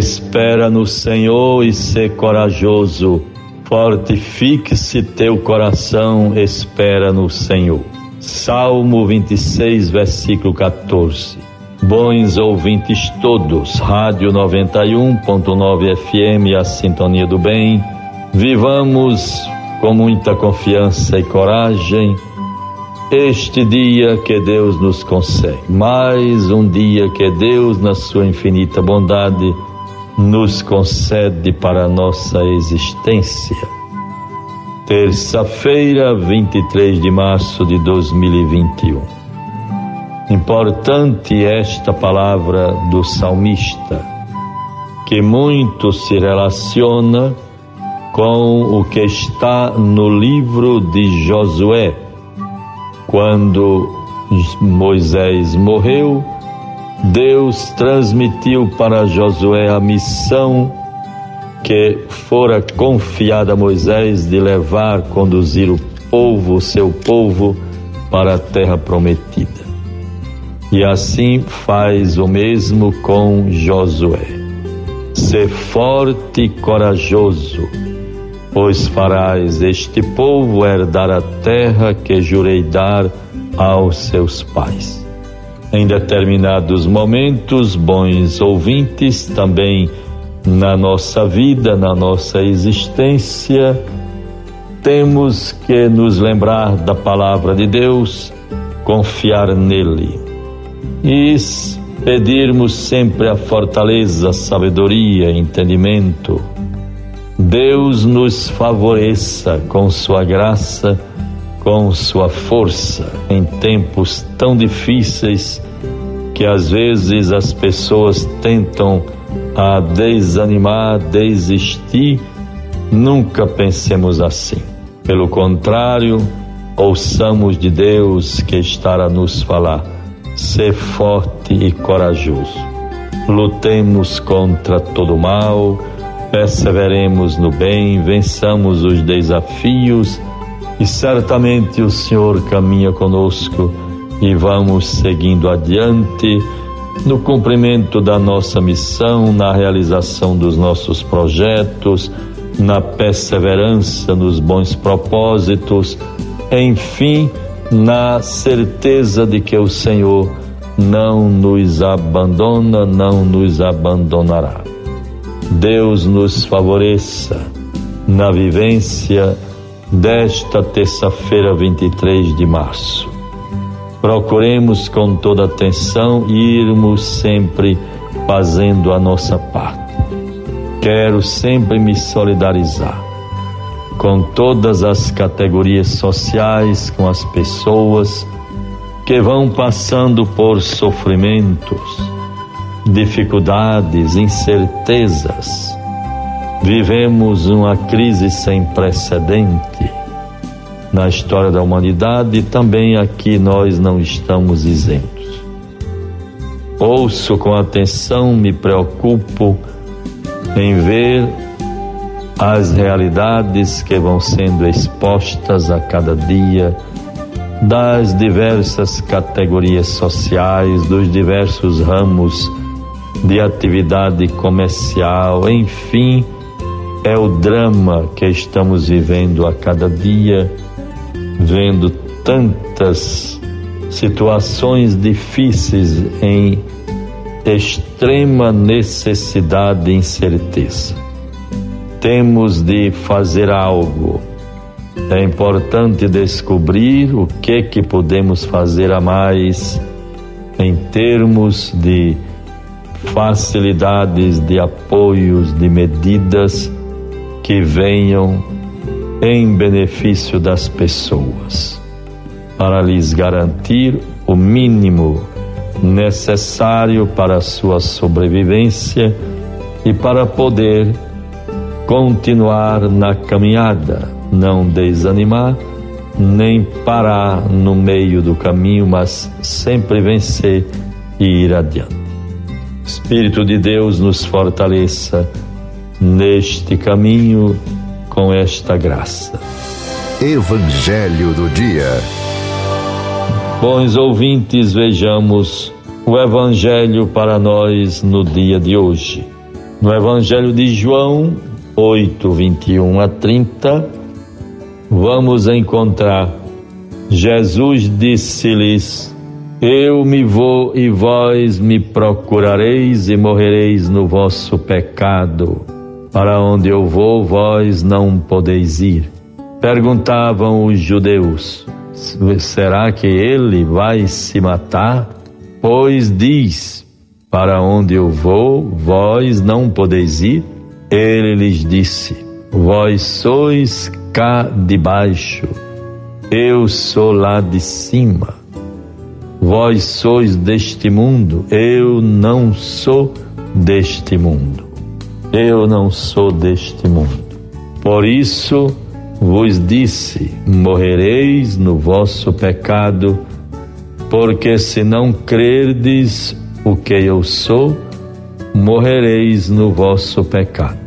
Espera no Senhor e ser corajoso. Fortifique-se teu coração, espera no Senhor. Salmo 26, versículo 14. Bons ouvintes todos, Rádio 91.9 FM, a sintonia do bem. Vivamos com muita confiança e coragem este dia que Deus nos concede. Mais um dia que Deus, na sua infinita bondade, nos concede para a nossa existência. Terça-feira, 23 de março de 2021. Importante esta palavra do salmista, que muito se relaciona com o que está no livro de Josué, quando Moisés morreu Deus transmitiu para Josué a missão que fora confiada a Moisés de levar, conduzir o povo, o seu povo, para a terra prometida. E assim faz o mesmo com Josué. Ser forte e corajoso, pois farás este povo herdar a terra que jurei dar aos seus pais. Em determinados momentos, bons ouvintes, também na nossa vida, na nossa existência, temos que nos lembrar da palavra de Deus, confiar nele e pedirmos sempre a fortaleza, sabedoria, entendimento. Deus nos favoreça com sua graça com sua força em tempos tão difíceis que às vezes as pessoas tentam a desanimar, desistir. Nunca pensemos assim. Pelo contrário, ouçamos de Deus que estará a nos falar. Ser forte e corajoso. Lutemos contra todo mal, perseveremos no bem, vençamos os desafios e certamente o Senhor caminha conosco e vamos seguindo adiante no cumprimento da nossa missão, na realização dos nossos projetos, na perseverança nos bons propósitos, enfim, na certeza de que o Senhor não nos abandona, não nos abandonará. Deus nos favoreça na vivência desta terça-feira, 23 de março. Procuremos com toda atenção irmos sempre fazendo a nossa parte. Quero sempre me solidarizar com todas as categorias sociais, com as pessoas que vão passando por sofrimentos, dificuldades, incertezas Vivemos uma crise sem precedente na história da humanidade e também aqui nós não estamos isentos. Ouço com atenção, me preocupo em ver as realidades que vão sendo expostas a cada dia das diversas categorias sociais, dos diversos ramos de atividade comercial, enfim é o drama que estamos vivendo a cada dia, vendo tantas situações difíceis em extrema necessidade e incerteza. Temos de fazer algo. É importante descobrir o que que podemos fazer a mais em termos de facilidades, de apoios, de medidas que venham em benefício das pessoas, para lhes garantir o mínimo necessário para a sua sobrevivência e para poder continuar na caminhada, não desanimar, nem parar no meio do caminho, mas sempre vencer e ir adiante. Espírito de Deus nos fortaleça neste caminho com esta graça. Evangelho do Dia. Bons ouvintes, vejamos o Evangelho para nós no dia de hoje. No Evangelho de João 8, 21 a 30, vamos encontrar Jesus disse-lhes: Eu me vou e vós me procurareis e morrereis no vosso pecado. Para onde eu vou, vós não podeis ir. Perguntavam os judeus: Será que ele vai se matar? Pois diz: Para onde eu vou, vós não podeis ir. Ele lhes disse: Vós sois cá de baixo, eu sou lá de cima. Vós sois deste mundo, eu não sou deste mundo. Eu não sou deste mundo. Por isso vos disse: morrereis no vosso pecado, porque se não crerdes o que eu sou, morrereis no vosso pecado.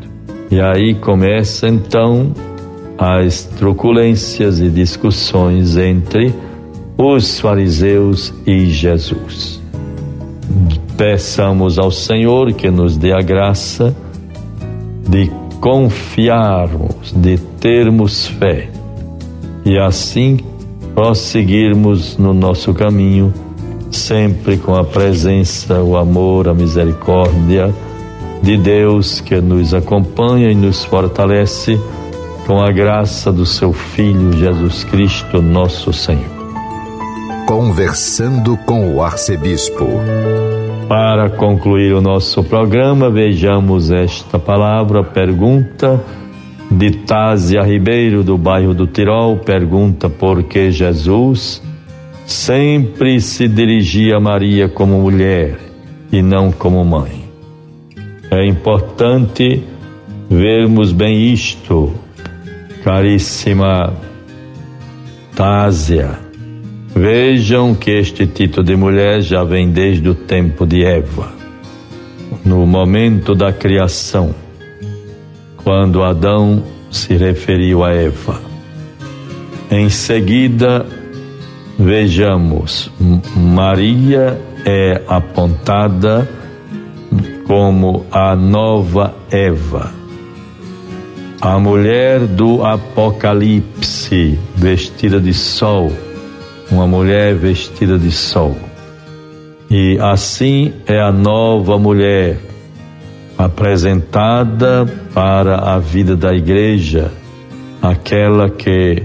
E aí começa então as truculências e discussões entre os fariseus e Jesus. Peçamos ao Senhor que nos dê a graça de confiarmos, de termos fé e assim prosseguirmos no nosso caminho, sempre com a presença, o amor, a misericórdia de Deus que nos acompanha e nos fortalece com a graça do seu Filho Jesus Cristo, nosso Senhor. Conversando com o arcebispo. Para concluir o nosso programa, vejamos esta palavra, pergunta de Tásia Ribeiro, do bairro do Tirol, pergunta por que Jesus sempre se dirigia a Maria como mulher e não como mãe. É importante vermos bem isto, caríssima Tásia. Vejam que este título de mulher já vem desde o tempo de Eva, no momento da criação, quando Adão se referiu a Eva. Em seguida, vejamos, Maria é apontada como a nova Eva, a mulher do Apocalipse, vestida de sol, uma mulher vestida de sol. E assim é a nova mulher apresentada para a vida da igreja, aquela que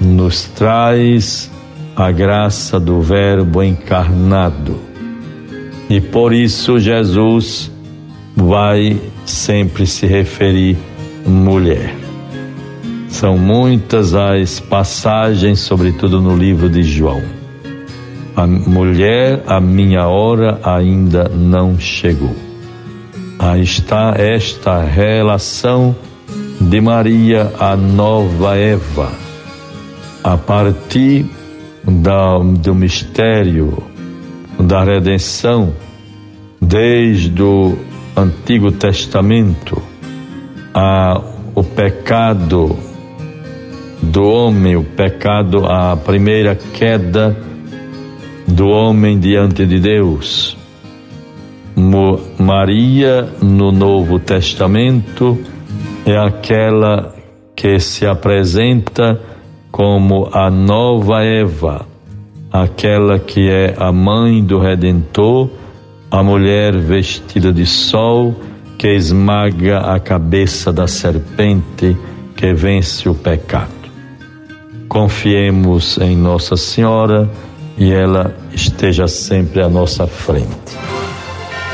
nos traz a graça do Verbo encarnado e por isso Jesus vai sempre se referir mulher. São muitas as passagens, sobretudo no livro de João. A mulher, a minha hora ainda não chegou. Aí está esta relação de Maria, a nova Eva, a partir da, do mistério da redenção desde o Antigo Testamento a o pecado do homem, o pecado, a primeira queda do homem diante de Deus. Maria, no Novo Testamento, é aquela que se apresenta como a nova Eva aquela que é a mãe do Redentor, a mulher vestida de sol que esmaga a cabeça da serpente que vence o pecado. Confiemos em Nossa Senhora e ela esteja sempre à nossa frente.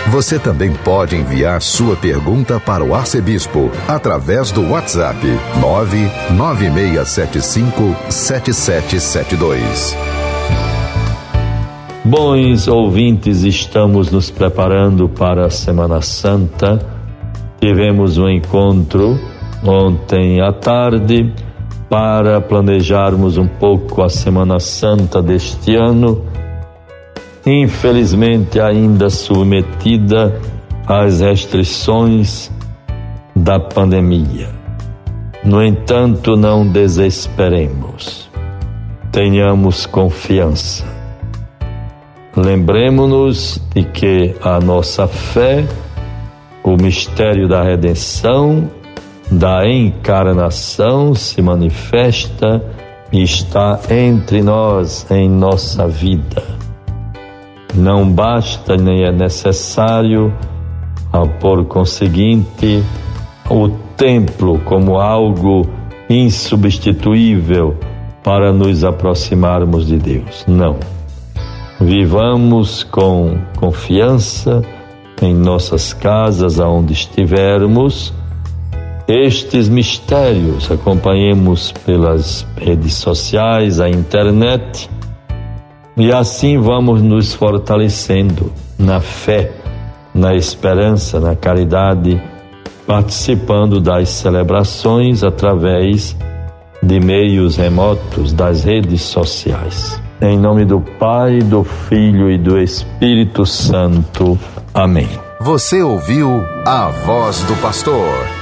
Você também pode enviar sua pergunta para o arcebispo através do WhatsApp 99675 7772. Bons ouvintes, estamos nos preparando para a Semana Santa. Tivemos um encontro ontem à tarde para planejarmos um pouco a Semana Santa deste ano. Infelizmente, ainda submetida às restrições da pandemia. No entanto, não desesperemos. Tenhamos confiança Lembremos-nos de que a nossa fé o mistério da redenção, da encarnação se manifesta e está entre nós em nossa vida. Não basta nem é necessário, por conseguinte, o templo como algo insubstituível para nos aproximarmos de Deus. Não. Vivamos com confiança em nossas casas, aonde estivermos, estes mistérios, acompanhemos pelas redes sociais, a internet, e assim vamos nos fortalecendo na fé, na esperança, na caridade, participando das celebrações através de meios remotos das redes sociais. Em nome do Pai, do Filho e do Espírito Santo. Amém. Você ouviu a voz do pastor